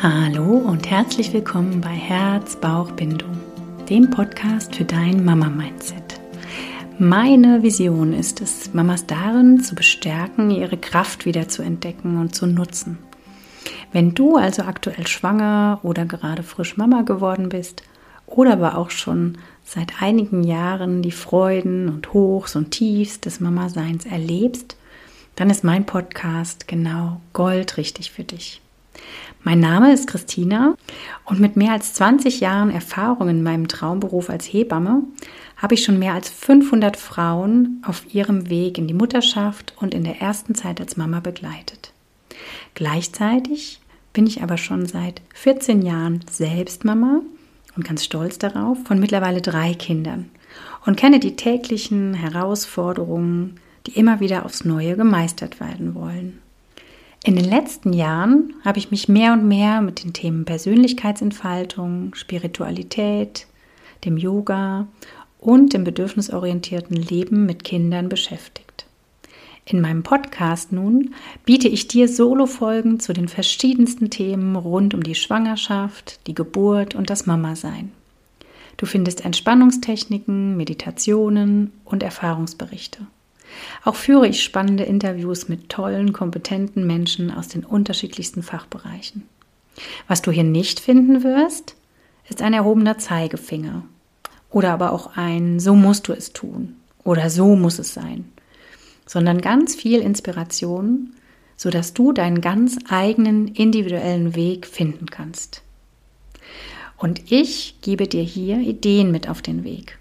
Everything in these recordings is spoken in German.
Hallo und herzlich willkommen bei Herz, Bauch, Bindung, dem Podcast für dein Mama-Mindset. Meine Vision ist es, Mamas darin zu bestärken, ihre Kraft wieder zu entdecken und zu nutzen. Wenn du also aktuell schwanger oder gerade frisch Mama geworden bist oder aber auch schon seit einigen Jahren die Freuden und Hochs und Tiefs des Mama-Seins erlebst, dann ist mein Podcast genau goldrichtig für dich. Mein Name ist Christina und mit mehr als 20 Jahren Erfahrung in meinem Traumberuf als Hebamme habe ich schon mehr als 500 Frauen auf ihrem Weg in die Mutterschaft und in der ersten Zeit als Mama begleitet. Gleichzeitig bin ich aber schon seit 14 Jahren selbst Mama und ganz stolz darauf von mittlerweile drei Kindern und kenne die täglichen Herausforderungen, die immer wieder aufs Neue gemeistert werden wollen. In den letzten Jahren habe ich mich mehr und mehr mit den Themen Persönlichkeitsentfaltung, Spiritualität, dem Yoga und dem bedürfnisorientierten Leben mit Kindern beschäftigt. In meinem Podcast nun biete ich dir Solo-Folgen zu den verschiedensten Themen rund um die Schwangerschaft, die Geburt und das Mama-Sein. Du findest Entspannungstechniken, Meditationen und Erfahrungsberichte. Auch führe ich spannende Interviews mit tollen, kompetenten Menschen aus den unterschiedlichsten Fachbereichen. Was du hier nicht finden wirst, ist ein erhobener Zeigefinger oder aber auch ein So musst du es tun oder so muss es sein, sondern ganz viel Inspiration, sodass du deinen ganz eigenen individuellen Weg finden kannst. Und ich gebe dir hier Ideen mit auf den Weg.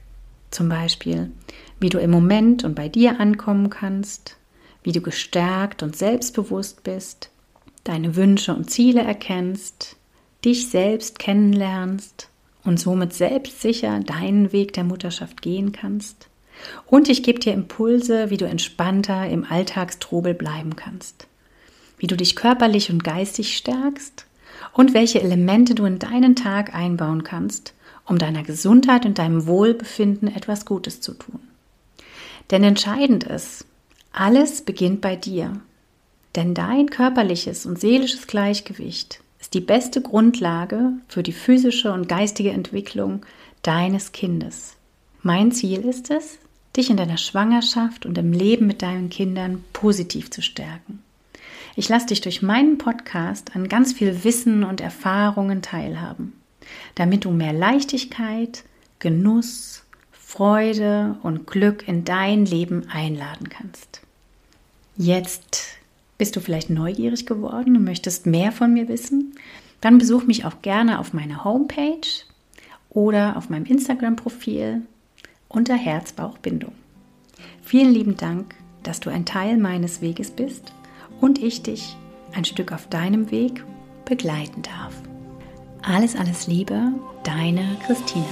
Zum Beispiel, wie du im Moment und bei dir ankommen kannst, wie du gestärkt und selbstbewusst bist, deine Wünsche und Ziele erkennst, dich selbst kennenlernst und somit selbstsicher deinen Weg der Mutterschaft gehen kannst. Und ich gebe dir Impulse, wie du entspannter im Alltagstrubel bleiben kannst, wie du dich körperlich und geistig stärkst und welche Elemente du in deinen Tag einbauen kannst, um deiner Gesundheit und deinem Wohlbefinden etwas Gutes zu tun. Denn entscheidend ist, alles beginnt bei dir. Denn dein körperliches und seelisches Gleichgewicht ist die beste Grundlage für die physische und geistige Entwicklung deines Kindes. Mein Ziel ist es, dich in deiner Schwangerschaft und im Leben mit deinen Kindern positiv zu stärken. Ich lasse dich durch meinen Podcast an ganz viel Wissen und Erfahrungen teilhaben, damit du mehr Leichtigkeit, Genuss, Freude und Glück in dein Leben einladen kannst. Jetzt bist du vielleicht neugierig geworden und möchtest mehr von mir wissen? Dann besuch mich auch gerne auf meiner Homepage oder auf meinem Instagram-Profil unter Herzbauchbindung. Vielen lieben Dank, dass du ein Teil meines Weges bist und ich dich ein Stück auf deinem Weg begleiten darf. Alles, alles Liebe, deine Christine.